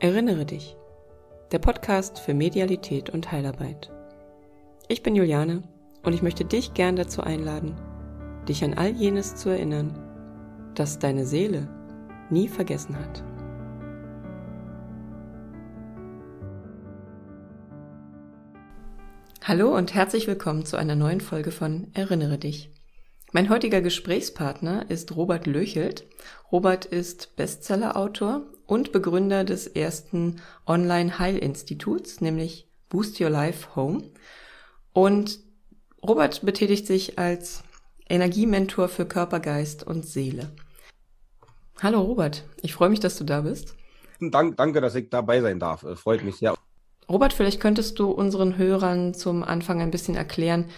Erinnere dich. Der Podcast für Medialität und Heilarbeit. Ich bin Juliane und ich möchte dich gern dazu einladen, dich an all jenes zu erinnern, das deine Seele nie vergessen hat. Hallo und herzlich willkommen zu einer neuen Folge von Erinnere dich. Mein heutiger Gesprächspartner ist Robert Löchelt. Robert ist Bestsellerautor und Begründer des ersten Online-Heilinstituts, nämlich Boost Your Life Home. Und Robert betätigt sich als Energiementor für Körper, Geist und Seele. Hallo Robert, ich freue mich, dass du da bist. Dank, danke, dass ich dabei sein darf. Äh, freut mich sehr. Robert, vielleicht könntest du unseren Hörern zum Anfang ein bisschen erklären,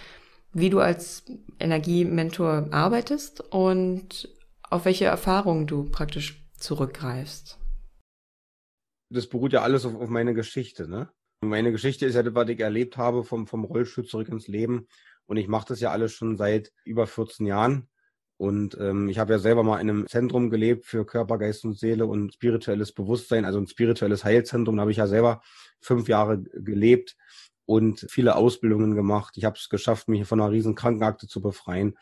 wie du als Energiementor arbeitest und auf welche Erfahrungen du praktisch zurückgreifst. Das beruht ja alles auf, auf meine Geschichte, ne? Meine Geschichte ist ja was ich erlebt habe vom, vom Rollstuhl zurück ins Leben. Und ich mache das ja alles schon seit über 14 Jahren. Und ähm, ich habe ja selber mal in einem Zentrum gelebt für Körper, Geist und Seele und spirituelles Bewusstsein, also ein spirituelles Heilzentrum. Da habe ich ja selber fünf Jahre gelebt und viele Ausbildungen gemacht. Ich habe es geschafft, mich von einer riesen Krankenakte zu befreien.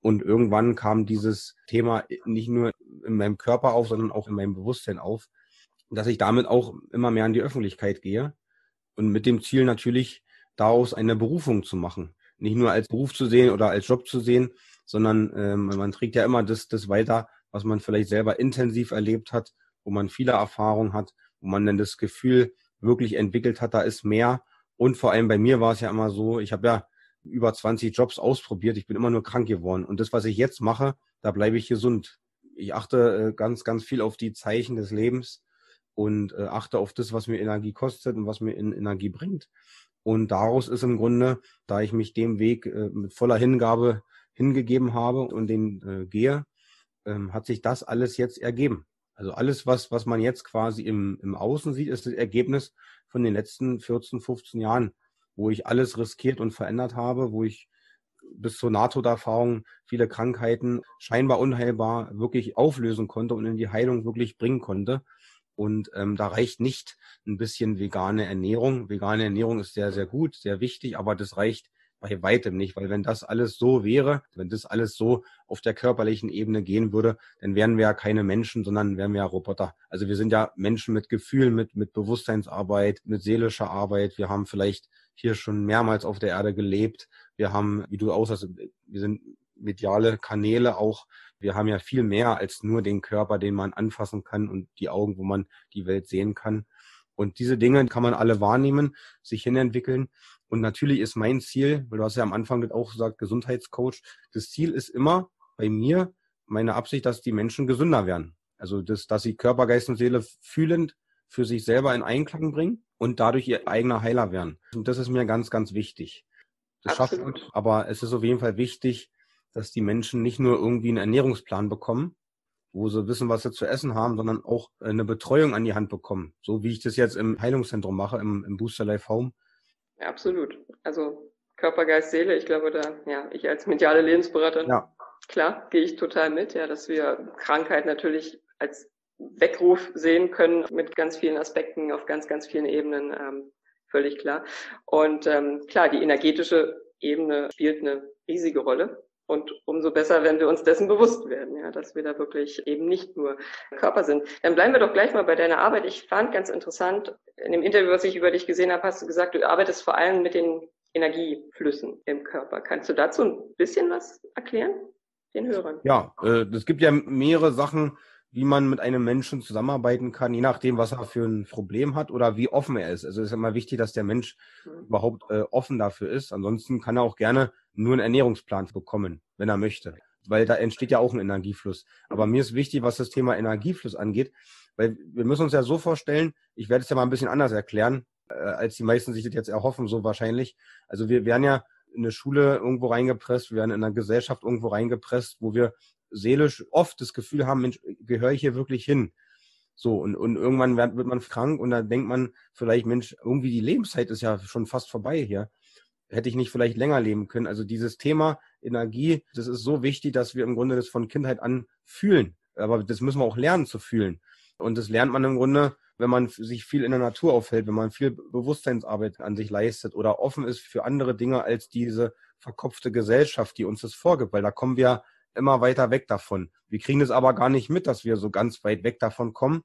Und irgendwann kam dieses Thema nicht nur in meinem Körper auf, sondern auch in meinem Bewusstsein auf, dass ich damit auch immer mehr an die Öffentlichkeit gehe und mit dem Ziel natürlich daraus eine Berufung zu machen. Nicht nur als Beruf zu sehen oder als Job zu sehen, sondern ähm, man trägt ja immer das, das weiter, was man vielleicht selber intensiv erlebt hat, wo man viele Erfahrungen hat, wo man dann das Gefühl wirklich entwickelt hat, da ist mehr und vor allem bei mir war es ja immer so, ich habe ja über 20 Jobs ausprobiert, ich bin immer nur krank geworden. Und das, was ich jetzt mache, da bleibe ich gesund. Ich achte äh, ganz, ganz viel auf die Zeichen des Lebens und äh, achte auf das, was mir Energie kostet und was mir Energie bringt. Und daraus ist im Grunde, da ich mich dem Weg äh, mit voller Hingabe hingegeben habe und den gehe, ähm, hat sich das alles jetzt ergeben. Also alles, was, was man jetzt quasi im, im Außen sieht, ist das Ergebnis von den letzten 14, 15 Jahren, wo ich alles riskiert und verändert habe, wo ich bis zur Nahtoderfahrung viele Krankheiten scheinbar unheilbar wirklich auflösen konnte und in die Heilung wirklich bringen konnte. Und ähm, da reicht nicht ein bisschen vegane Ernährung. Vegane Ernährung ist sehr, sehr gut, sehr wichtig, aber das reicht bei weitem nicht, weil wenn das alles so wäre, wenn das alles so auf der körperlichen Ebene gehen würde, dann wären wir ja keine Menschen, sondern wären wir ja Roboter. Also wir sind ja Menschen mit Gefühl, mit, mit Bewusstseinsarbeit, mit seelischer Arbeit. Wir haben vielleicht hier schon mehrmals auf der Erde gelebt. Wir haben, wie du aussahst, wir sind mediale Kanäle auch. Wir haben ja viel mehr als nur den Körper, den man anfassen kann und die Augen, wo man die Welt sehen kann. Und diese Dinge kann man alle wahrnehmen, sich hinentwickeln. Und natürlich ist mein Ziel, weil du hast ja am Anfang auch gesagt, Gesundheitscoach, das Ziel ist immer bei mir, meine Absicht, dass die Menschen gesünder werden. Also, das, dass sie Körper, Geist und Seele fühlend für sich selber in Einklang bringen und dadurch ihr eigener Heiler werden. Und das ist mir ganz, ganz wichtig. Das schafft man, aber es ist auf jeden Fall wichtig, dass die Menschen nicht nur irgendwie einen Ernährungsplan bekommen, wo sie wissen, was sie zu essen haben, sondern auch eine Betreuung an die Hand bekommen. So wie ich das jetzt im Heilungszentrum mache, im, im Booster Life Home ja, absolut. Also Körper, Geist, Seele, ich glaube da, ja, ich als mediale Lebensberaterin, ja. klar, gehe ich total mit, ja, dass wir Krankheit natürlich als Weckruf sehen können mit ganz vielen Aspekten auf ganz, ganz vielen Ebenen, ähm, völlig klar. Und ähm, klar, die energetische Ebene spielt eine riesige Rolle. Und umso besser, wenn wir uns dessen bewusst werden, ja, dass wir da wirklich eben nicht nur Körper sind. Dann bleiben wir doch gleich mal bei deiner Arbeit. Ich fand ganz interessant, in dem Interview, was ich über dich gesehen habe, hast du gesagt, du arbeitest vor allem mit den Energieflüssen im Körper. Kannst du dazu ein bisschen was erklären, den Hörern? Ja, äh, es gibt ja mehrere Sachen, wie man mit einem Menschen zusammenarbeiten kann, je nachdem, was er für ein Problem hat oder wie offen er ist. Also es ist immer wichtig, dass der Mensch mhm. überhaupt äh, offen dafür ist. Ansonsten kann er auch gerne nur einen Ernährungsplan bekommen, wenn er möchte. Weil da entsteht ja auch ein Energiefluss. Aber mir ist wichtig, was das Thema Energiefluss angeht, weil wir müssen uns ja so vorstellen, ich werde es ja mal ein bisschen anders erklären, äh, als die meisten sich das jetzt erhoffen, so wahrscheinlich. Also wir werden ja in eine Schule irgendwo reingepresst, wir werden in einer Gesellschaft irgendwo reingepresst, wo wir seelisch oft das Gefühl haben, Mensch, gehöre ich hier wirklich hin? So, und, und irgendwann wird, wird man krank und dann denkt man vielleicht, Mensch, irgendwie die Lebenszeit ist ja schon fast vorbei hier. Hätte ich nicht vielleicht länger leben können? Also dieses Thema Energie, das ist so wichtig, dass wir im Grunde das von Kindheit an fühlen. Aber das müssen wir auch lernen zu fühlen. Und das lernt man im Grunde wenn man sich viel in der Natur aufhält, wenn man viel Bewusstseinsarbeit an sich leistet oder offen ist für andere Dinge als diese verkopfte Gesellschaft, die uns das vorgibt, weil da kommen wir immer weiter weg davon. Wir kriegen es aber gar nicht mit, dass wir so ganz weit weg davon kommen.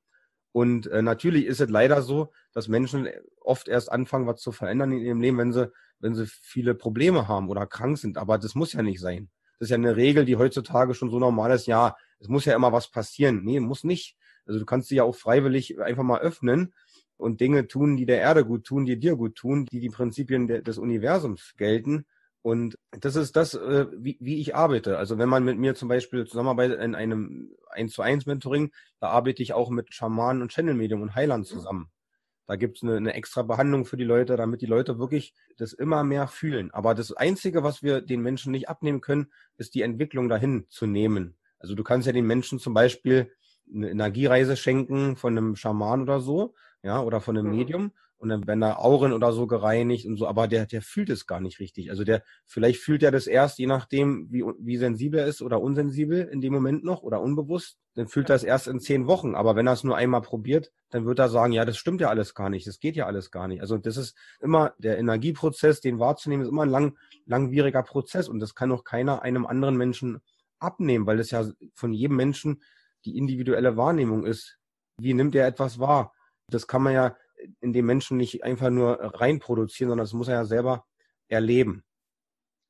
Und äh, natürlich ist es leider so, dass Menschen oft erst anfangen, was zu verändern in ihrem Leben, wenn sie, wenn sie viele Probleme haben oder krank sind. Aber das muss ja nicht sein. Das ist ja eine Regel, die heutzutage schon so normal ist. Ja, es muss ja immer was passieren. Nee, muss nicht. Also du kannst dich ja auch freiwillig einfach mal öffnen und Dinge tun, die der Erde gut tun, die dir gut tun, die die Prinzipien des Universums gelten. Und das ist das, äh, wie, wie ich arbeite. Also wenn man mit mir zum Beispiel zusammenarbeitet in einem 1 zu 1 Mentoring, da arbeite ich auch mit Schamanen und Channel-Medium und Heilern zusammen. Da gibt es eine, eine extra Behandlung für die Leute, damit die Leute wirklich das immer mehr fühlen. Aber das Einzige, was wir den Menschen nicht abnehmen können, ist die Entwicklung dahin zu nehmen. Also du kannst ja den Menschen zum Beispiel eine Energiereise schenken von einem Schaman oder so, ja, oder von einem mhm. Medium. Und dann werden da Auren oder so gereinigt und so, aber der, der fühlt es gar nicht richtig. Also der, vielleicht fühlt er das erst, je nachdem, wie, wie sensibel er ist oder unsensibel in dem Moment noch oder unbewusst, dann fühlt er es erst in zehn Wochen. Aber wenn er es nur einmal probiert, dann wird er sagen, ja, das stimmt ja alles gar nicht, das geht ja alles gar nicht. Also das ist immer der Energieprozess, den wahrzunehmen, ist immer ein lang, langwieriger Prozess und das kann auch keiner einem anderen Menschen abnehmen, weil das ja von jedem Menschen die individuelle Wahrnehmung ist. Wie nimmt er etwas wahr? Das kann man ja in dem Menschen nicht einfach nur reinproduzieren, sondern das muss er ja selber erleben.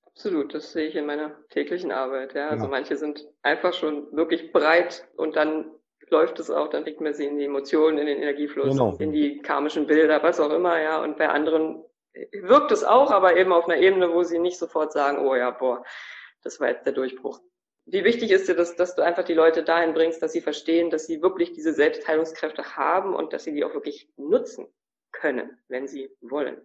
Absolut, das sehe ich in meiner täglichen Arbeit. Ja. Also ja. manche sind einfach schon wirklich breit und dann läuft es auch, dann kriegt man sie in die Emotionen, in den Energiefluss, genau. in die karmischen Bilder, was auch immer, ja. Und bei anderen wirkt es auch, aber eben auf einer Ebene, wo sie nicht sofort sagen, oh ja, boah, das war jetzt der Durchbruch wie wichtig ist dir das, dass du einfach die Leute dahin bringst, dass sie verstehen, dass sie wirklich diese Selbstheilungskräfte haben und dass sie die auch wirklich nutzen können, wenn sie wollen?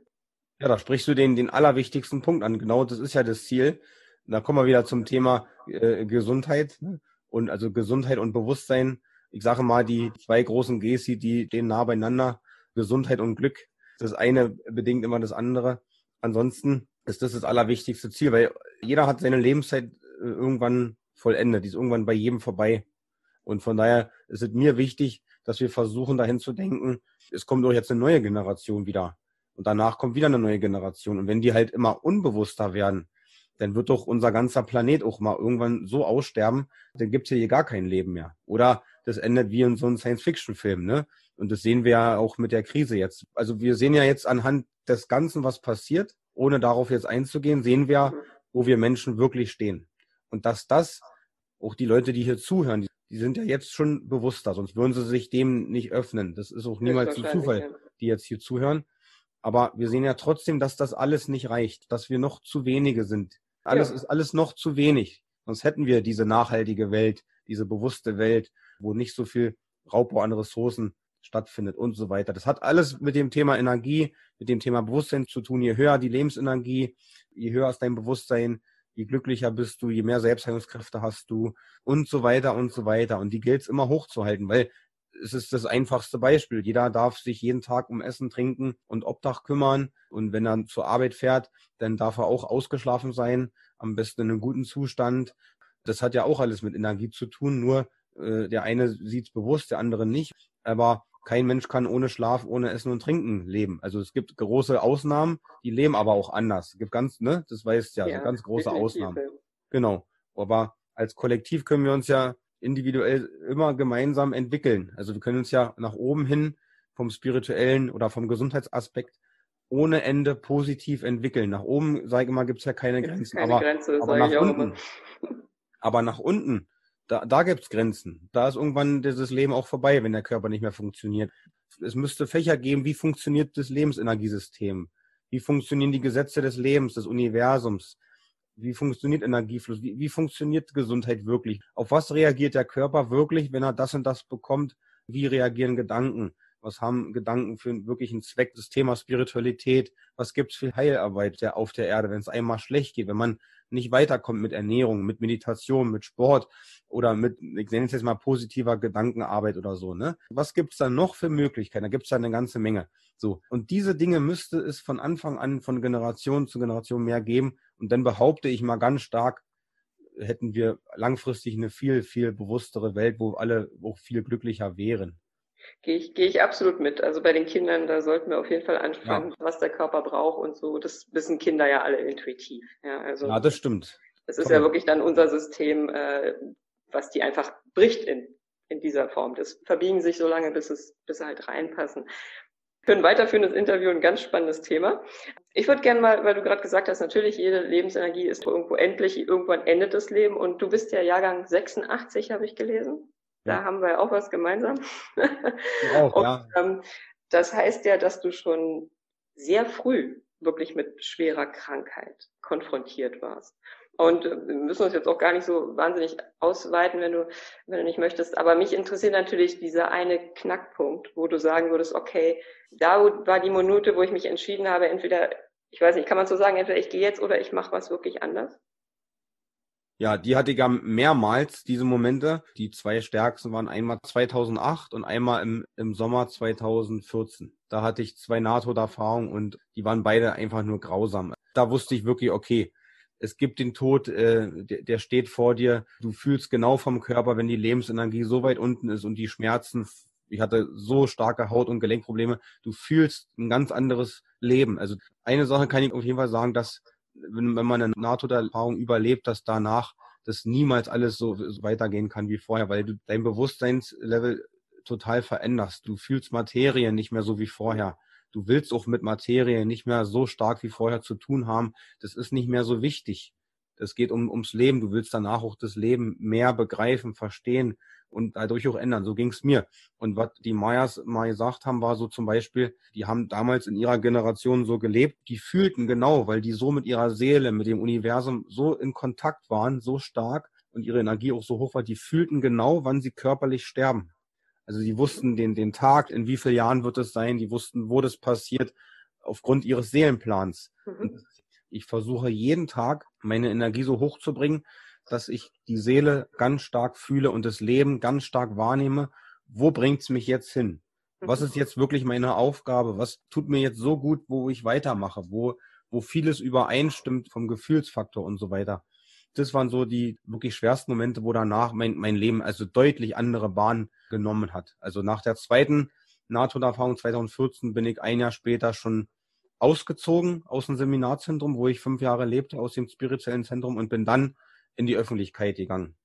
Ja, da sprichst du den, den allerwichtigsten Punkt an. Genau das ist ja das Ziel. Da kommen wir wieder zum Thema äh, Gesundheit ne? und also Gesundheit und Bewusstsein. Ich sage mal, die zwei großen Gs, die stehen nah beieinander. Gesundheit und Glück. Das eine bedingt immer das andere. Ansonsten ist das das allerwichtigste Ziel, weil jeder hat seine Lebenszeit äh, irgendwann vollendet. Die ist irgendwann bei jedem vorbei. Und von daher ist es mir wichtig, dass wir versuchen, dahin zu denken, es kommt doch jetzt eine neue Generation wieder. Und danach kommt wieder eine neue Generation. Und wenn die halt immer unbewusster werden, dann wird doch unser ganzer Planet auch mal irgendwann so aussterben, dann gibt's hier gar kein Leben mehr. Oder das endet wie in so einem Science-Fiction-Film, ne? Und das sehen wir ja auch mit der Krise jetzt. Also wir sehen ja jetzt anhand des Ganzen, was passiert, ohne darauf jetzt einzugehen, sehen wir, wo wir Menschen wirklich stehen. Und dass das auch die Leute, die hier zuhören, die, die sind ja jetzt schon bewusster, sonst würden sie sich dem nicht öffnen. Das ist auch niemals ein Zufall, die jetzt hier zuhören. Aber wir sehen ja trotzdem, dass das alles nicht reicht, dass wir noch zu wenige sind. Alles ja. ist alles noch zu wenig. Sonst hätten wir diese nachhaltige Welt, diese bewusste Welt, wo nicht so viel Raubbau an Ressourcen stattfindet und so weiter. Das hat alles mit dem Thema Energie, mit dem Thema Bewusstsein zu tun. Je höher die Lebensenergie, je höher ist dein Bewusstsein, je glücklicher bist du, je mehr Selbstheilungskräfte hast du und so weiter und so weiter. Und die gilt es immer hochzuhalten, weil es ist das einfachste Beispiel. Jeder darf sich jeden Tag um Essen, Trinken und Obdach kümmern. Und wenn er zur Arbeit fährt, dann darf er auch ausgeschlafen sein, am besten in einem guten Zustand. Das hat ja auch alles mit Energie zu tun, nur äh, der eine sieht es bewusst, der andere nicht. Aber kein Mensch kann ohne Schlaf, ohne Essen und Trinken leben. Also es gibt große Ausnahmen, die leben aber auch anders. Es gibt ganz, ne, das weißt ja, ja so ganz große Ausnahmen. Genau. Aber als Kollektiv können wir uns ja individuell immer gemeinsam entwickeln. Also wir können uns ja nach oben hin vom spirituellen oder vom Gesundheitsaspekt ohne Ende positiv entwickeln. Nach oben, sage ich immer, gibt es ja keine Grenzen. Keine aber, Grenze, aber nach unten. Aber nach unten da, da gibt's Grenzen. Da ist irgendwann dieses Leben auch vorbei, wenn der Körper nicht mehr funktioniert. Es müsste Fächer geben, wie funktioniert das Lebensenergiesystem? Wie funktionieren die Gesetze des Lebens, des Universums? Wie funktioniert Energiefluss? Wie, wie funktioniert Gesundheit wirklich? Auf was reagiert der Körper wirklich, wenn er das und das bekommt? Wie reagieren Gedanken? Was haben Gedanken für einen wirklichen Zweck? Das Thema Spiritualität. Was gibt's für Heilarbeit auf der Erde, wenn es einmal schlecht geht, wenn man nicht weiterkommt mit Ernährung, mit Meditation, mit Sport oder mit, ich nenne es jetzt mal positiver Gedankenarbeit oder so, ne? Was gibt's da noch für Möglichkeiten? Da gibt's da eine ganze Menge. So. Und diese Dinge müsste es von Anfang an von Generation zu Generation mehr geben. Und dann behaupte ich mal ganz stark, hätten wir langfristig eine viel, viel bewusstere Welt, wo alle auch viel glücklicher wären. Gehe ich, gehe ich absolut mit. Also bei den Kindern, da sollten wir auf jeden Fall ansprechen, ja. was der Körper braucht und so. Das wissen Kinder ja alle intuitiv. Ja, also, ja das stimmt. Das ist ja wirklich dann unser System, äh, was die einfach bricht in, in dieser Form. Das verbiegen sich so lange, bis es, bis sie halt reinpassen. Für ein weiterführendes Interview ein ganz spannendes Thema. Ich würde gerne mal, weil du gerade gesagt hast, natürlich jede Lebensenergie ist irgendwo endlich, irgendwann endet das Leben und du bist ja Jahrgang 86, habe ich gelesen. Da haben wir auch was gemeinsam. Auch, Und, ja. Ähm, das heißt ja, dass du schon sehr früh wirklich mit schwerer Krankheit konfrontiert warst. Und äh, wir müssen uns jetzt auch gar nicht so wahnsinnig ausweiten, wenn du, wenn du nicht möchtest. Aber mich interessiert natürlich dieser eine Knackpunkt, wo du sagen würdest, okay, da war die Minute, wo ich mich entschieden habe, entweder, ich weiß nicht, kann man so sagen, entweder ich gehe jetzt oder ich mache was wirklich anders? Ja, die hatte ich ja mehrmals, diese Momente. Die zwei stärksten waren einmal 2008 und einmal im, im Sommer 2014. Da hatte ich zwei NATO-Erfahrungen und die waren beide einfach nur grausam. Da wusste ich wirklich, okay, es gibt den Tod, äh, der, der steht vor dir. Du fühlst genau vom Körper, wenn die Lebensenergie so weit unten ist und die Schmerzen, ich hatte so starke Haut- und Gelenkprobleme, du fühlst ein ganz anderes Leben. Also eine Sache kann ich auf jeden Fall sagen, dass wenn, wenn man eine Nahtoderfahrung überlebt, dass danach das niemals alles so, so weitergehen kann wie vorher, weil du dein Bewusstseinslevel total veränderst. Du fühlst Materie nicht mehr so wie vorher. Du willst auch mit Materie nicht mehr so stark wie vorher zu tun haben. Das ist nicht mehr so wichtig. Es geht um, ums Leben. Du willst danach auch das Leben mehr begreifen, verstehen und dadurch auch ändern. So ging es mir. Und was die Mayas mal gesagt haben, war so zum Beispiel, die haben damals in ihrer Generation so gelebt, die fühlten genau, weil die so mit ihrer Seele, mit dem Universum so in Kontakt waren, so stark und ihre Energie auch so hoch war, die fühlten genau, wann sie körperlich sterben. Also die wussten den, den Tag, in wie vielen Jahren wird es sein, die wussten, wo das passiert, aufgrund ihres Seelenplans. Mhm. Ich versuche jeden Tag meine Energie so hoch zu bringen, dass ich die Seele ganz stark fühle und das Leben ganz stark wahrnehme. Wo bringt's mich jetzt hin? Was ist mhm. jetzt wirklich meine Aufgabe? Was tut mir jetzt so gut, wo ich weitermache? Wo, wo vieles übereinstimmt vom Gefühlsfaktor und so weiter. Das waren so die wirklich schwersten Momente, wo danach mein, mein Leben also deutlich andere Bahnen genommen hat. Also nach der zweiten NATO-Erfahrung 2014 bin ich ein Jahr später schon ausgezogen aus dem Seminarzentrum, wo ich fünf Jahre lebte, aus dem spirituellen Zentrum und bin dann in die Öffentlichkeit gegangen.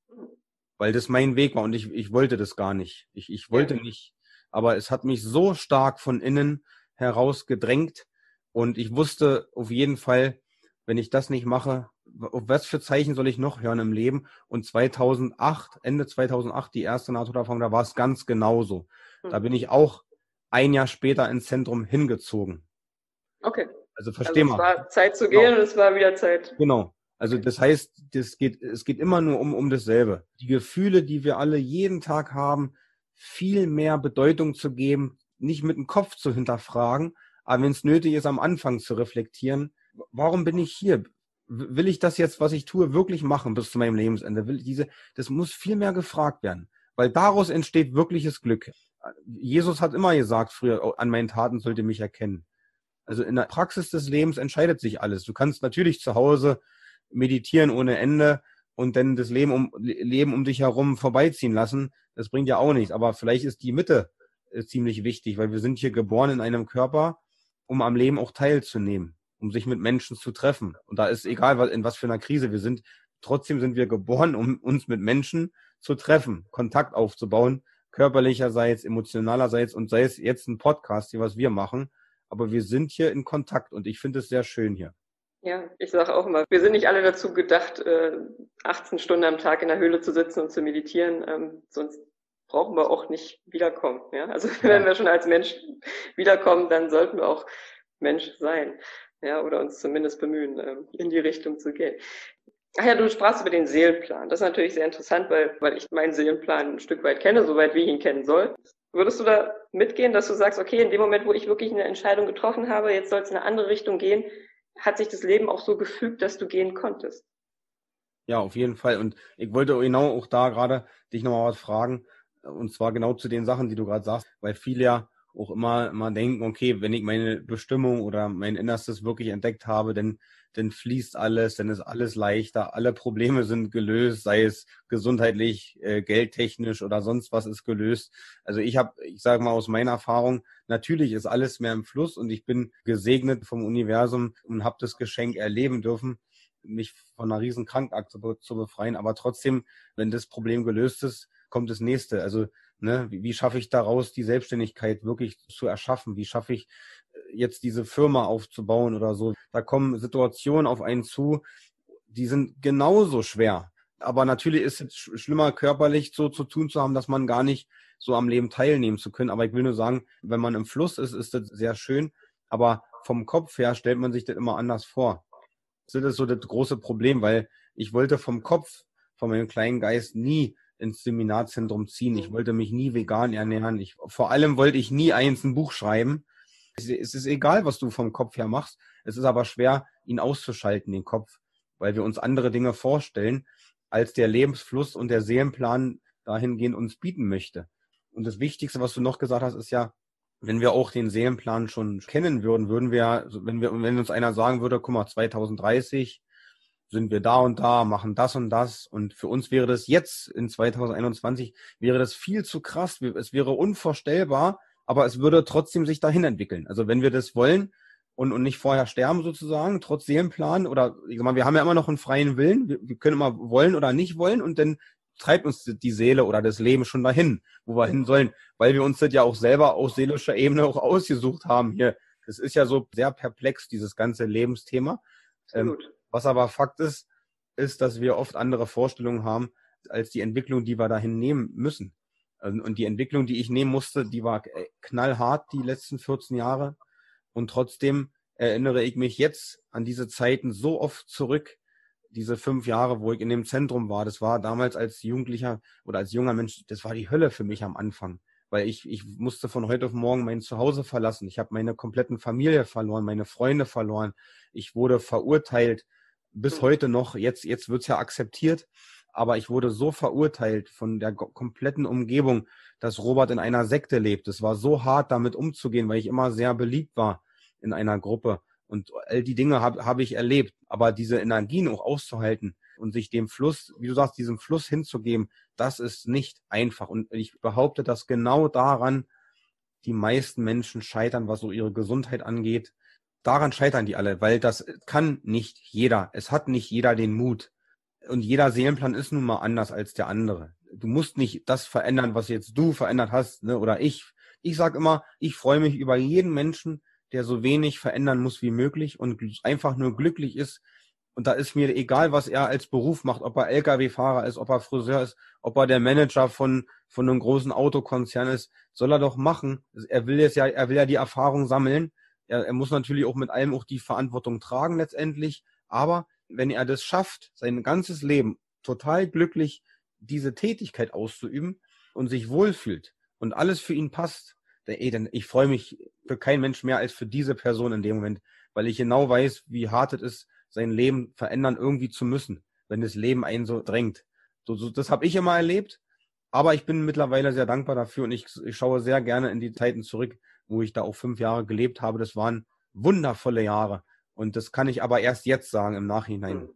Weil das mein Weg war und ich, ich wollte das gar nicht. Ich, ich wollte nicht. Aber es hat mich so stark von innen heraus gedrängt und ich wusste auf jeden Fall, wenn ich das nicht mache, auf was für Zeichen soll ich noch hören im Leben? Und 2008, Ende 2008, die erste NATO-Erfahrung, da war es ganz genauso. Da bin ich auch ein Jahr später ins Zentrum hingezogen. Okay. Also versteh also mal. Es war Zeit zu gehen genau. und es war wieder Zeit. Genau. Also das heißt, das geht, es geht immer nur um, um dasselbe. Die Gefühle, die wir alle jeden Tag haben, viel mehr Bedeutung zu geben, nicht mit dem Kopf zu hinterfragen, aber wenn es nötig ist, am Anfang zu reflektieren, warum bin ich hier? Will ich das jetzt, was ich tue, wirklich machen bis zu meinem Lebensende? Will ich diese, das muss viel mehr gefragt werden, weil daraus entsteht wirkliches Glück. Jesus hat immer gesagt früher, an meinen Taten sollt ihr mich erkennen. Also in der Praxis des Lebens entscheidet sich alles. Du kannst natürlich zu Hause meditieren ohne Ende und dann das Leben um, Leben um dich herum vorbeiziehen lassen, das bringt ja auch nichts. Aber vielleicht ist die Mitte äh, ziemlich wichtig, weil wir sind hier geboren in einem Körper, um am Leben auch teilzunehmen, um sich mit Menschen zu treffen. Und da ist egal, in was für einer Krise wir sind, trotzdem sind wir geboren, um uns mit Menschen zu treffen, Kontakt aufzubauen, körperlicherseits, emotionalerseits und sei es jetzt ein Podcast hier, was wir machen. Aber wir sind hier in Kontakt und ich finde es sehr schön hier. Ja, ich sage auch immer, wir sind nicht alle dazu gedacht, 18 äh, Stunden am Tag in der Höhle zu sitzen und zu meditieren, ähm, sonst brauchen wir auch nicht wiederkommen. Ja? Also ja. wenn wir schon als Mensch wiederkommen, dann sollten wir auch Mensch sein. Ja, oder uns zumindest bemühen, ähm, in die Richtung zu gehen. Ach ja, du sprachst über den Seelenplan. Das ist natürlich sehr interessant, weil, weil ich meinen Seelenplan ein Stück weit kenne, soweit wie ich ihn kennen soll. Würdest du da mitgehen, dass du sagst, okay, in dem Moment, wo ich wirklich eine Entscheidung getroffen habe, jetzt soll es in eine andere Richtung gehen, hat sich das Leben auch so gefügt, dass du gehen konntest. Ja, auf jeden Fall. Und ich wollte genau auch da gerade dich nochmal was fragen. Und zwar genau zu den Sachen, die du gerade sagst, weil viele ja auch immer, immer denken, okay, wenn ich meine Bestimmung oder mein Innerstes wirklich entdeckt habe, dann, dann fließt alles, dann ist alles leichter, alle Probleme sind gelöst, sei es gesundheitlich, äh, geldtechnisch oder sonst was ist gelöst. Also ich habe, ich sage mal aus meiner Erfahrung, natürlich ist alles mehr im Fluss und ich bin gesegnet vom Universum und habe das Geschenk erleben dürfen, mich von einer riesen Krankheit zu, zu befreien. Aber trotzdem, wenn das Problem gelöst ist, kommt das nächste. Also Ne? Wie, wie schaffe ich daraus, die Selbstständigkeit wirklich zu erschaffen? Wie schaffe ich äh, jetzt diese Firma aufzubauen oder so? Da kommen Situationen auf einen zu, die sind genauso schwer. Aber natürlich ist es schlimmer, körperlich so zu tun zu haben, dass man gar nicht so am Leben teilnehmen zu können. Aber ich will nur sagen, wenn man im Fluss ist, ist das sehr schön. Aber vom Kopf her stellt man sich das immer anders vor. Das ist so das große Problem, weil ich wollte vom Kopf, von meinem kleinen Geist nie ins Seminarzentrum ziehen. Ich wollte mich nie vegan ernähren. Ich, vor allem wollte ich nie eins ein Buch schreiben. Es, es ist egal, was du vom Kopf her machst. Es ist aber schwer, ihn auszuschalten, den Kopf, weil wir uns andere Dinge vorstellen, als der Lebensfluss und der Seelenplan dahingehend uns bieten möchte. Und das Wichtigste, was du noch gesagt hast, ist ja, wenn wir auch den Seelenplan schon kennen würden, würden wir, wenn wir, wenn uns einer sagen würde, guck mal, 2030 sind wir da und da, machen das und das. Und für uns wäre das jetzt in 2021, wäre das viel zu krass. Es wäre unvorstellbar, aber es würde trotzdem sich dahin entwickeln. Also wenn wir das wollen und, und nicht vorher sterben sozusagen, trotz Seelenplan oder ich sag mal, wir haben ja immer noch einen freien Willen. Wir, wir können immer wollen oder nicht wollen und dann treibt uns die Seele oder das Leben schon dahin, wo wir hin sollen, weil wir uns das ja auch selber aus seelischer Ebene auch ausgesucht haben hier. Das ist ja so sehr perplex, dieses ganze Lebensthema. Ähm, was aber Fakt ist, ist, dass wir oft andere Vorstellungen haben als die Entwicklung, die wir dahin nehmen müssen. Und die Entwicklung, die ich nehmen musste, die war knallhart die letzten 14 Jahre. Und trotzdem erinnere ich mich jetzt an diese Zeiten so oft zurück, diese fünf Jahre, wo ich in dem Zentrum war. Das war damals als Jugendlicher oder als junger Mensch, das war die Hölle für mich am Anfang. Weil ich, ich musste von heute auf morgen mein Zuhause verlassen. Ich habe meine kompletten Familie verloren, meine Freunde verloren. Ich wurde verurteilt bis heute noch, jetzt, jetzt wird's ja akzeptiert, aber ich wurde so verurteilt von der kompletten Umgebung, dass Robert in einer Sekte lebt. Es war so hart, damit umzugehen, weil ich immer sehr beliebt war in einer Gruppe. Und all die Dinge habe hab ich erlebt. Aber diese Energien auch auszuhalten und sich dem Fluss, wie du sagst, diesem Fluss hinzugeben, das ist nicht einfach. Und ich behaupte, dass genau daran die meisten Menschen scheitern, was so ihre Gesundheit angeht, daran scheitern die alle, weil das kann nicht jeder. Es hat nicht jeder den Mut. Und jeder Seelenplan ist nun mal anders als der andere. Du musst nicht das verändern, was jetzt du verändert hast, ne, oder ich. Ich sag immer, ich freue mich über jeden Menschen, der so wenig verändern muss wie möglich und einfach nur glücklich ist. Und da ist mir egal, was er als Beruf macht, ob er Lkw-Fahrer ist, ob er Friseur ist, ob er der Manager von, von einem großen Autokonzern ist, soll er doch machen. Er will jetzt ja, er will ja die Erfahrung sammeln er, er muss natürlich auch mit allem auch die Verantwortung tragen letztendlich. Aber wenn er das schafft, sein ganzes Leben total glücklich diese Tätigkeit auszuüben und sich wohlfühlt und alles für ihn passt, dann, ey, dann ich freue mich für keinen Mensch mehr als für diese Person in dem Moment, weil ich genau weiß, wie hart es ist, sein Leben verändern irgendwie zu müssen, wenn das Leben einen so drängt. So, so das habe ich immer erlebt, aber ich bin mittlerweile sehr dankbar dafür und ich, ich schaue sehr gerne in die Zeiten zurück, wo ich da auch fünf Jahre gelebt habe. Das waren wundervolle Jahre. Und das kann ich aber erst jetzt sagen im Nachhinein. Hm.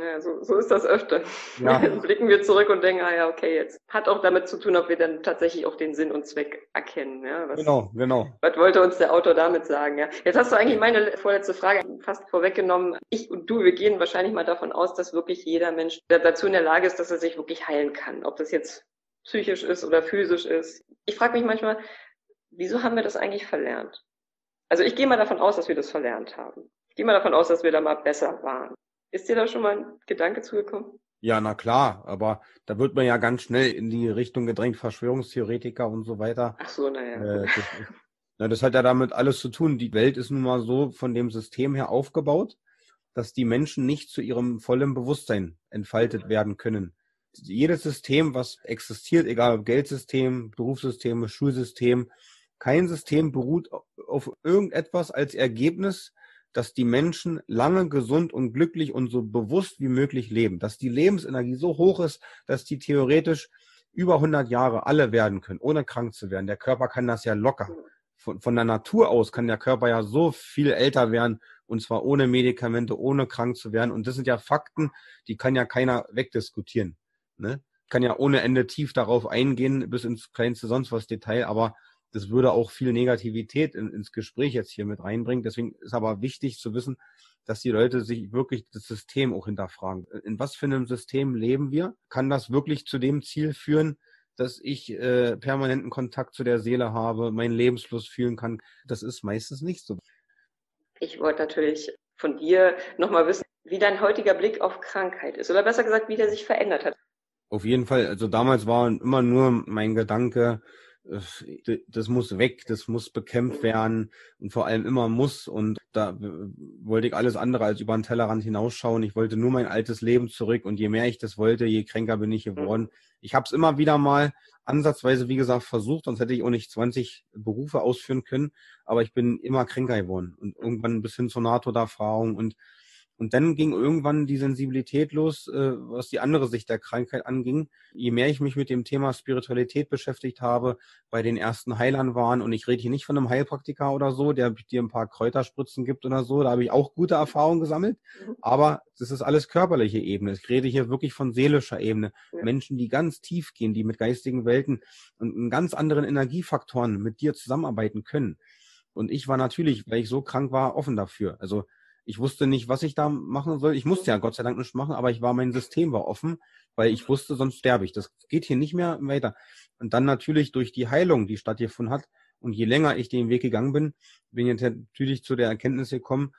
Ja, so, so ist das öfter. Ja. Dann blicken wir zurück und denken, ah ja, okay, jetzt hat auch damit zu tun, ob wir dann tatsächlich auch den Sinn und Zweck erkennen. Ja, was, genau, genau. Was wollte uns der Autor damit sagen? Ja? Jetzt hast du eigentlich meine vorletzte Frage fast vorweggenommen. Ich und du, wir gehen wahrscheinlich mal davon aus, dass wirklich jeder Mensch dazu in der Lage ist, dass er sich wirklich heilen kann. Ob das jetzt psychisch ist oder physisch ist. Ich frage mich manchmal, wieso haben wir das eigentlich verlernt? Also ich gehe mal davon aus, dass wir das verlernt haben. Ich gehe mal davon aus, dass wir da mal besser waren. Ist dir da schon mal ein Gedanke zugekommen? Ja, na klar, aber da wird man ja ganz schnell in die Richtung gedrängt, Verschwörungstheoretiker und so weiter. Ach so, naja. Äh, das, na, das hat ja damit alles zu tun. Die Welt ist nun mal so von dem System her aufgebaut, dass die Menschen nicht zu ihrem vollen Bewusstsein entfaltet werden können. Jedes System, was existiert, egal ob Geldsystem, Berufssysteme, Schulsystem, kein System beruht auf irgendetwas als Ergebnis, dass die Menschen lange gesund und glücklich und so bewusst wie möglich leben, dass die Lebensenergie so hoch ist, dass die theoretisch über 100 Jahre alle werden können, ohne krank zu werden. Der Körper kann das ja locker. Von, von der Natur aus kann der Körper ja so viel älter werden und zwar ohne Medikamente, ohne krank zu werden. Und das sind ja Fakten, die kann ja keiner wegdiskutieren. Ne? Kann ja ohne Ende tief darauf eingehen, bis ins kleinste sonst was Detail, aber das würde auch viel Negativität in, ins Gespräch jetzt hier mit reinbringen. Deswegen ist aber wichtig zu wissen, dass die Leute sich wirklich das System auch hinterfragen. In was für einem System leben wir? Kann das wirklich zu dem Ziel führen, dass ich äh, permanenten Kontakt zu der Seele habe, meinen Lebensfluss fühlen kann? Das ist meistens nicht so. Ich wollte natürlich von dir nochmal wissen, wie dein heutiger Blick auf Krankheit ist oder besser gesagt, wie der sich verändert hat. Auf jeden Fall. Also damals war immer nur mein Gedanke, das muss weg, das muss bekämpft werden und vor allem immer muss. Und da wollte ich alles andere als über den Tellerrand hinausschauen. Ich wollte nur mein altes Leben zurück und je mehr ich das wollte, je kränker bin ich geworden. Ich habe es immer wieder mal ansatzweise, wie gesagt, versucht, sonst hätte ich auch nicht 20 Berufe ausführen können, aber ich bin immer kränker geworden und irgendwann bis hin zur NATO-Erfahrung und und dann ging irgendwann die Sensibilität los, äh, was die andere Sicht der Krankheit anging. Je mehr ich mich mit dem Thema Spiritualität beschäftigt habe, bei den ersten Heilern waren, und ich rede hier nicht von einem Heilpraktiker oder so, der dir ein paar Kräuterspritzen gibt oder so, da habe ich auch gute Erfahrungen gesammelt. Aber das ist alles körperliche Ebene. Ich rede hier wirklich von seelischer Ebene. Ja. Menschen, die ganz tief gehen, die mit geistigen Welten und ganz anderen Energiefaktoren mit dir zusammenarbeiten können. Und ich war natürlich, weil ich so krank war, offen dafür. Also ich wusste nicht, was ich da machen soll. Ich musste ja Gott sei Dank nichts machen, aber ich war, mein System war offen, weil ich wusste, sonst sterbe ich. Das geht hier nicht mehr weiter. Und dann natürlich durch die Heilung, die stattgefunden hat, und je länger ich den Weg gegangen bin, bin ich natürlich zu der Erkenntnis gekommen,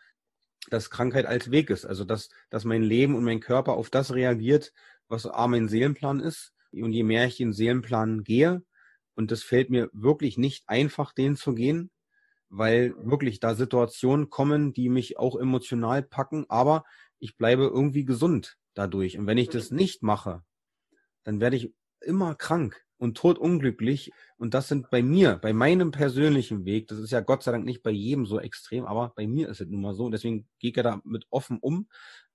dass Krankheit als Weg ist. Also dass, dass mein Leben und mein Körper auf das reagiert, was A, mein Seelenplan ist. Und je mehr ich den Seelenplan gehe, und das fällt mir wirklich nicht einfach, den zu gehen, weil wirklich da Situationen kommen, die mich auch emotional packen, aber ich bleibe irgendwie gesund dadurch. Und wenn ich das nicht mache, dann werde ich immer krank und todunglücklich. Und das sind bei mir, bei meinem persönlichen Weg, das ist ja Gott sei Dank nicht bei jedem so extrem, aber bei mir ist es nun mal so. Und deswegen gehe ich ja da mit offen um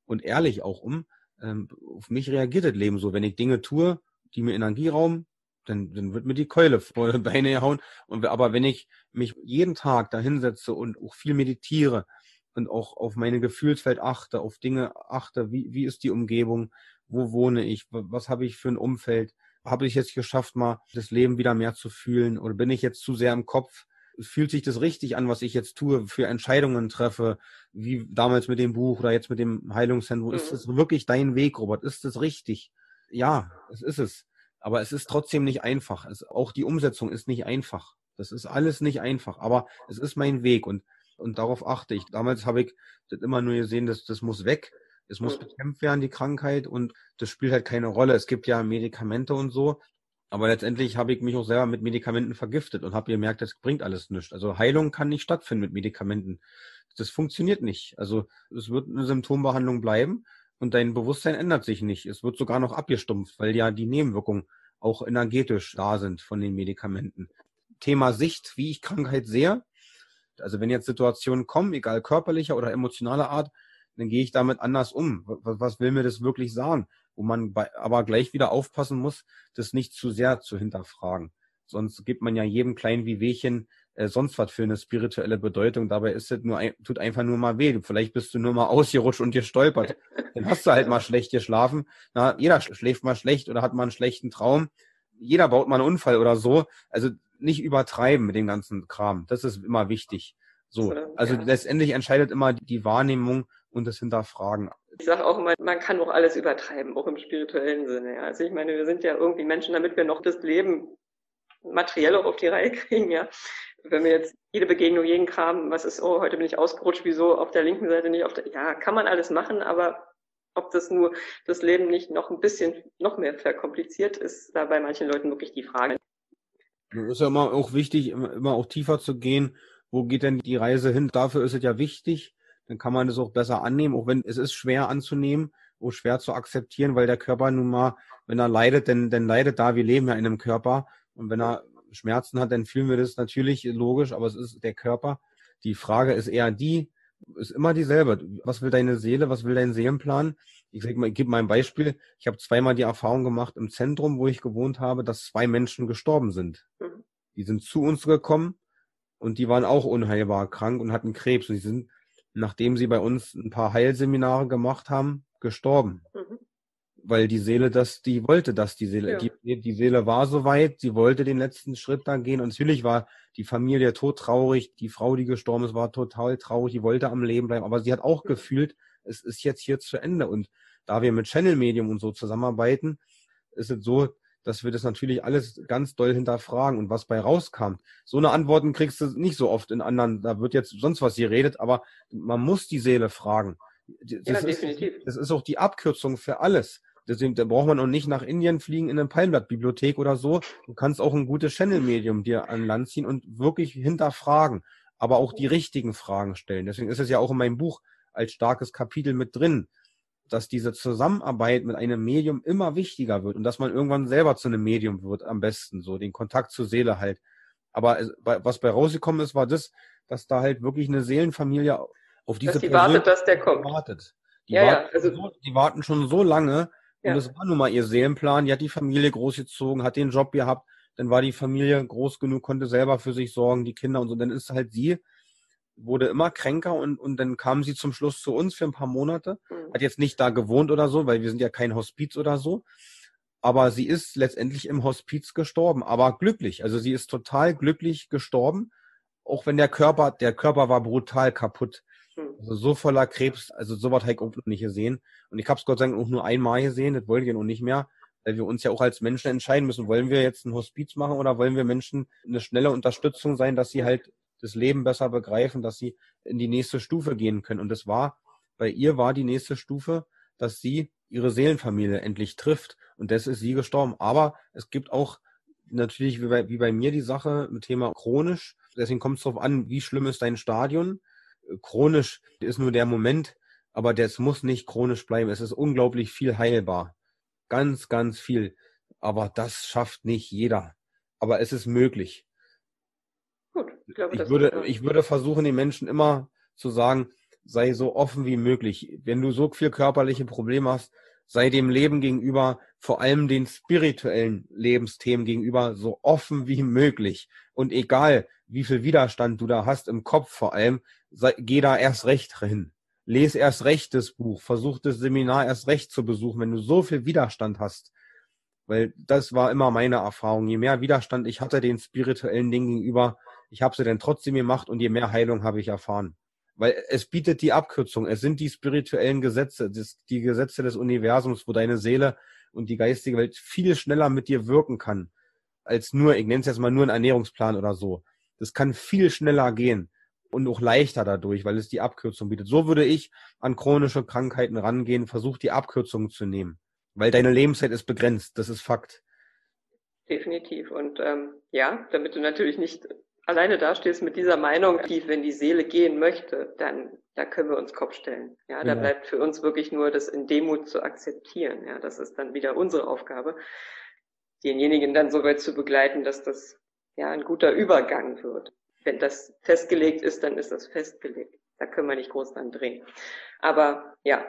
und ehrlich auch um. Ähm, auf mich reagiert das Leben so. Wenn ich Dinge tue, die mir Energie rauben, dann, dann wird mir die Keule vor die Beine gehauen. Und, aber wenn ich mich jeden Tag da hinsetze und auch viel meditiere und auch auf meine Gefühlswelt achte, auf Dinge achte, wie, wie ist die Umgebung, wo wohne ich, was habe ich für ein Umfeld, habe ich jetzt geschafft, mal das Leben wieder mehr zu fühlen oder bin ich jetzt zu sehr im Kopf? Fühlt sich das richtig an, was ich jetzt tue, für Entscheidungen treffe, wie damals mit dem Buch oder jetzt mit dem Heilungszentrum? Mhm. Ist das wirklich dein Weg, Robert? Ist das richtig? Ja, es ist es. Aber es ist trotzdem nicht einfach. Es, auch die Umsetzung ist nicht einfach. Das ist alles nicht einfach. Aber es ist mein Weg und, und darauf achte ich. Damals habe ich das immer nur gesehen, dass das muss weg. Es muss bekämpft werden, die Krankheit, und das spielt halt keine Rolle. Es gibt ja Medikamente und so. Aber letztendlich habe ich mich auch selber mit Medikamenten vergiftet und habe gemerkt, das bringt alles nichts. Also Heilung kann nicht stattfinden mit Medikamenten. Das funktioniert nicht. Also es wird eine Symptombehandlung bleiben und dein Bewusstsein ändert sich nicht. Es wird sogar noch abgestumpft, weil ja die Nebenwirkungen auch energetisch da sind von den Medikamenten. Thema Sicht, wie ich Krankheit sehe. Also wenn jetzt Situationen kommen, egal körperlicher oder emotionaler Art, dann gehe ich damit anders um. Was, will mir das wirklich sagen? Wo man aber gleich wieder aufpassen muss, das nicht zu sehr zu hinterfragen. Sonst gibt man ja jedem kleinen Wehwehchen äh, sonst was für eine spirituelle Bedeutung. Dabei ist es nur ein, tut einfach nur mal weh. Vielleicht bist du nur mal ausgerutscht und gestolpert. Dann hast du halt mal schlecht geschlafen. Na, jeder schläft mal schlecht oder hat mal einen schlechten Traum. Jeder baut mal einen Unfall oder so. Also nicht übertreiben mit dem ganzen Kram. Das ist immer wichtig. So, also ja. letztendlich entscheidet immer die Wahrnehmung und das Hinterfragen. Ich sage auch immer, man kann auch alles übertreiben, auch im spirituellen Sinne. Ja. Also ich meine, wir sind ja irgendwie Menschen, damit wir noch das Leben materiell auch auf die Reihe kriegen, ja wenn wir jetzt jede Begegnung, jeden Kram, was ist, oh, heute bin ich ausgerutscht, wieso auf der linken Seite nicht auf der, ja, kann man alles machen, aber ob das nur das Leben nicht noch ein bisschen, noch mehr verkompliziert ist, da bei manchen Leuten wirklich die Frage. Es ist ja immer auch wichtig, immer, auch tiefer zu gehen. Wo geht denn die Reise hin? Dafür ist es ja wichtig. Dann kann man es auch besser annehmen, auch wenn es ist schwer anzunehmen, auch schwer zu akzeptieren, weil der Körper nun mal, wenn er leidet, dann, dann leidet da. Wir leben ja in einem Körper. Und wenn er Schmerzen hat, dann fühlen wir das natürlich logisch, aber es ist der Körper. Die Frage ist eher die, ist immer dieselbe. Was will deine Seele, was will dein Seelenplan? Ich, sag mal, ich gebe mal ein Beispiel. Ich habe zweimal die Erfahrung gemacht im Zentrum, wo ich gewohnt habe, dass zwei Menschen gestorben sind. Mhm. Die sind zu uns gekommen und die waren auch unheilbar krank und hatten Krebs. Und die sind, nachdem sie bei uns ein paar Heilseminare gemacht haben, gestorben. Mhm. Weil die Seele das, die wollte das, die Seele. Ja. Die, die Seele war soweit, sie wollte den letzten Schritt dann gehen. Und natürlich war die Familie todtraurig, die Frau, die gestorben ist, war total traurig, die wollte am Leben bleiben. Aber sie hat auch mhm. gefühlt, es ist jetzt hier zu Ende. Und da wir mit Channel Medium und so zusammenarbeiten, ist es so, dass wir das natürlich alles ganz doll hinterfragen und was bei rauskam. So eine Antworten kriegst du nicht so oft in anderen, da wird jetzt sonst was geredet, aber man muss die Seele fragen. Das ja, ist, definitiv. Das ist auch die Abkürzung für alles. Deswegen, da braucht man auch nicht nach Indien fliegen in eine Palmblattbibliothek oder so. Du kannst auch ein gutes Channel-Medium dir an Land ziehen und wirklich hinterfragen, aber auch die richtigen Fragen stellen. Deswegen ist es ja auch in meinem Buch als starkes Kapitel mit drin, dass diese Zusammenarbeit mit einem Medium immer wichtiger wird und dass man irgendwann selber zu einem Medium wird, am besten, so den Kontakt zur Seele halt. Aber was bei rausgekommen ist, war das, dass da halt wirklich eine Seelenfamilie auf diese dass die Person wartet, dass der kommt. Wartet. Die, ja, warten, ja, also, so, die warten schon so lange ja. und das war nun mal ihr Seelenplan. Die hat die Familie großgezogen, hat den Job gehabt, dann war die Familie groß genug, konnte selber für sich sorgen, die Kinder und so. Dann ist halt sie wurde immer kränker und, und dann kam sie zum Schluss zu uns für ein paar Monate. Mhm. Hat jetzt nicht da gewohnt oder so, weil wir sind ja kein Hospiz oder so. Aber sie ist letztendlich im Hospiz gestorben, aber glücklich. Also sie ist total glücklich gestorben, auch wenn der Körper, der Körper war brutal kaputt. Mhm. Also so voller Krebs, also sowas habe ich auch noch nicht gesehen. Und ich habe es Gott sei Dank auch nur einmal gesehen, das wollte ich noch nicht mehr, weil wir uns ja auch als Menschen entscheiden müssen, wollen wir jetzt ein Hospiz machen oder wollen wir Menschen eine schnelle Unterstützung sein, dass sie halt das Leben besser begreifen, dass sie in die nächste Stufe gehen können. Und das war, bei ihr war die nächste Stufe, dass sie ihre Seelenfamilie endlich trifft. Und das ist sie gestorben. Aber es gibt auch natürlich wie bei, wie bei mir die Sache mit Thema chronisch. Deswegen kommt es darauf an, wie schlimm ist dein Stadion. Chronisch ist nur der Moment, aber das muss nicht chronisch bleiben. Es ist unglaublich viel heilbar. Ganz, ganz viel. Aber das schafft nicht jeder. Aber es ist möglich. Gut, ich glaube, ich würde, ich würde versuchen, den Menschen immer zu sagen, sei so offen wie möglich. Wenn du so viel körperliche Probleme hast, sei dem Leben gegenüber, vor allem den spirituellen Lebensthemen gegenüber, so offen wie möglich. Und egal, wie viel Widerstand du da hast im Kopf vor allem, sei, geh da erst recht hin. Lese erst recht das Buch, versuch das Seminar erst recht zu besuchen, wenn du so viel Widerstand hast. Weil das war immer meine Erfahrung. Je mehr Widerstand ich hatte den spirituellen Dingen gegenüber, ich habe sie dann trotzdem gemacht und je mehr Heilung habe ich erfahren. Weil es bietet die Abkürzung. Es sind die spirituellen Gesetze, die Gesetze des Universums, wo deine Seele und die geistige Welt viel schneller mit dir wirken kann, als nur, ich nenne es jetzt mal nur ein Ernährungsplan oder so. Das kann viel schneller gehen und auch leichter dadurch, weil es die Abkürzung bietet. So würde ich an chronische Krankheiten rangehen, versuch die Abkürzung zu nehmen. Weil deine Lebenszeit ist begrenzt, das ist Fakt. Definitiv. Und ähm, ja, damit du natürlich nicht alleine dastehst mit dieser Meinung, wenn die Seele gehen möchte, dann da können wir uns Kopf stellen. Ja, da ja. bleibt für uns wirklich nur das in Demut zu akzeptieren. Ja, das ist dann wieder unsere Aufgabe, denjenigen dann so weit zu begleiten, dass das ja ein guter Übergang wird. Wenn das festgelegt ist, dann ist das festgelegt. Da können wir nicht groß dran drehen. Aber ja,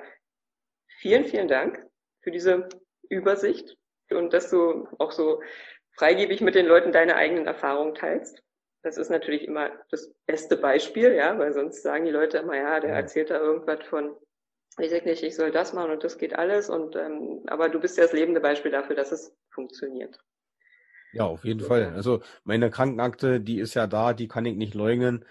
vielen, vielen Dank für diese Übersicht und dass du auch so freigebig mit den Leuten deine eigenen Erfahrungen teilst. Das ist natürlich immer das beste Beispiel, ja, weil sonst sagen die Leute immer, ja, der erzählt da irgendwas von, ich sag nicht, ich soll das machen und das geht alles und ähm, aber du bist ja das lebende Beispiel dafür, dass es funktioniert. Ja, auf jeden Fall. Also meine Krankenakte, die ist ja da, die kann ich nicht leugnen.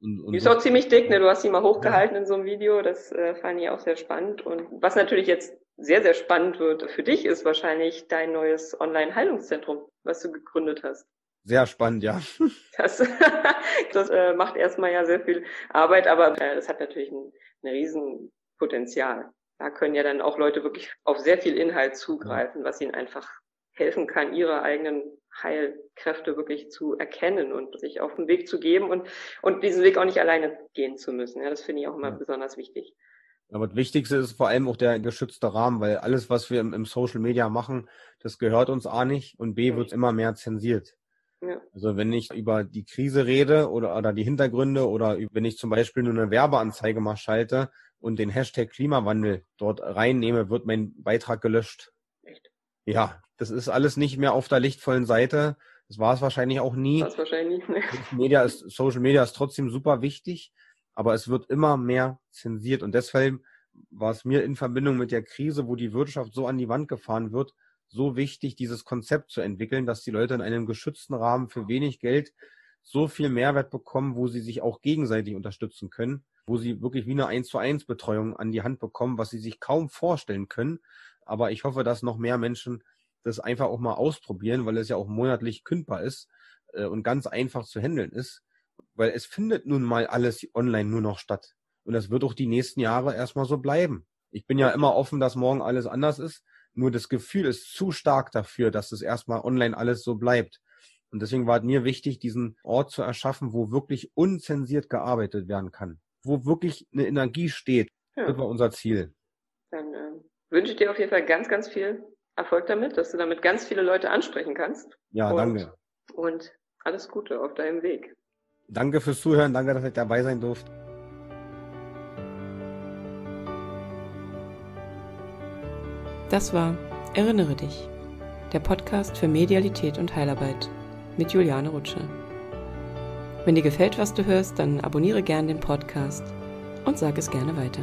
Und, und die ist auch ziemlich dick, ne? Du hast sie mal hochgehalten ja. in so einem Video, das äh, fand ich auch sehr spannend. Und was natürlich jetzt sehr, sehr spannend wird für dich, ist wahrscheinlich dein neues Online-Heilungszentrum, was du gegründet hast. Sehr spannend, ja. Das, das äh, macht erstmal ja sehr viel Arbeit, aber äh, es hat natürlich ein, ein Riesenpotenzial. Da können ja dann auch Leute wirklich auf sehr viel Inhalt zugreifen, was ihnen einfach helfen kann, ihre eigenen Heilkräfte wirklich zu erkennen und sich auf den Weg zu geben und, und diesen Weg auch nicht alleine gehen zu müssen. Ja, das finde ich auch immer ja. besonders wichtig. Aber das Wichtigste ist vor allem auch der geschützte Rahmen, weil alles, was wir im, im Social Media machen, das gehört uns A nicht und B wird immer mehr zensiert. Ja. Also wenn ich über die Krise rede oder, oder die Hintergründe oder wenn ich zum Beispiel nur eine Werbeanzeige mal schalte und den Hashtag Klimawandel dort reinnehme, wird mein Beitrag gelöscht. Echt? Ja, das ist alles nicht mehr auf der lichtvollen Seite. Das war es wahrscheinlich auch nie. Das wahrscheinlich nicht. Social Media ist, Social Media ist trotzdem super wichtig, aber es wird immer mehr zensiert und deshalb war es mir in Verbindung mit der Krise, wo die Wirtschaft so an die Wand gefahren wird, so wichtig, dieses Konzept zu entwickeln, dass die Leute in einem geschützten Rahmen für wenig Geld so viel Mehrwert bekommen, wo sie sich auch gegenseitig unterstützen können, wo sie wirklich wie eine 1 zu 1 Betreuung an die Hand bekommen, was sie sich kaum vorstellen können. Aber ich hoffe, dass noch mehr Menschen das einfach auch mal ausprobieren, weil es ja auch monatlich kündbar ist äh, und ganz einfach zu handeln ist. Weil es findet nun mal alles online nur noch statt. Und das wird auch die nächsten Jahre erstmal so bleiben. Ich bin ja immer offen, dass morgen alles anders ist. Nur das Gefühl ist zu stark dafür, dass es erstmal online alles so bleibt. Und deswegen war es mir wichtig, diesen Ort zu erschaffen, wo wirklich unzensiert gearbeitet werden kann. Wo wirklich eine Energie steht. Ja. Das war unser Ziel. Dann äh, wünsche ich dir auf jeden Fall ganz, ganz viel Erfolg damit, dass du damit ganz viele Leute ansprechen kannst. Ja, und, danke. Und alles Gute auf deinem Weg. Danke fürs Zuhören. Danke, dass ich dabei sein durfte. Das war Erinnere dich, der Podcast für Medialität und Heilarbeit mit Juliane Rutsche. Wenn dir gefällt, was du hörst, dann abonniere gerne den Podcast und sag es gerne weiter.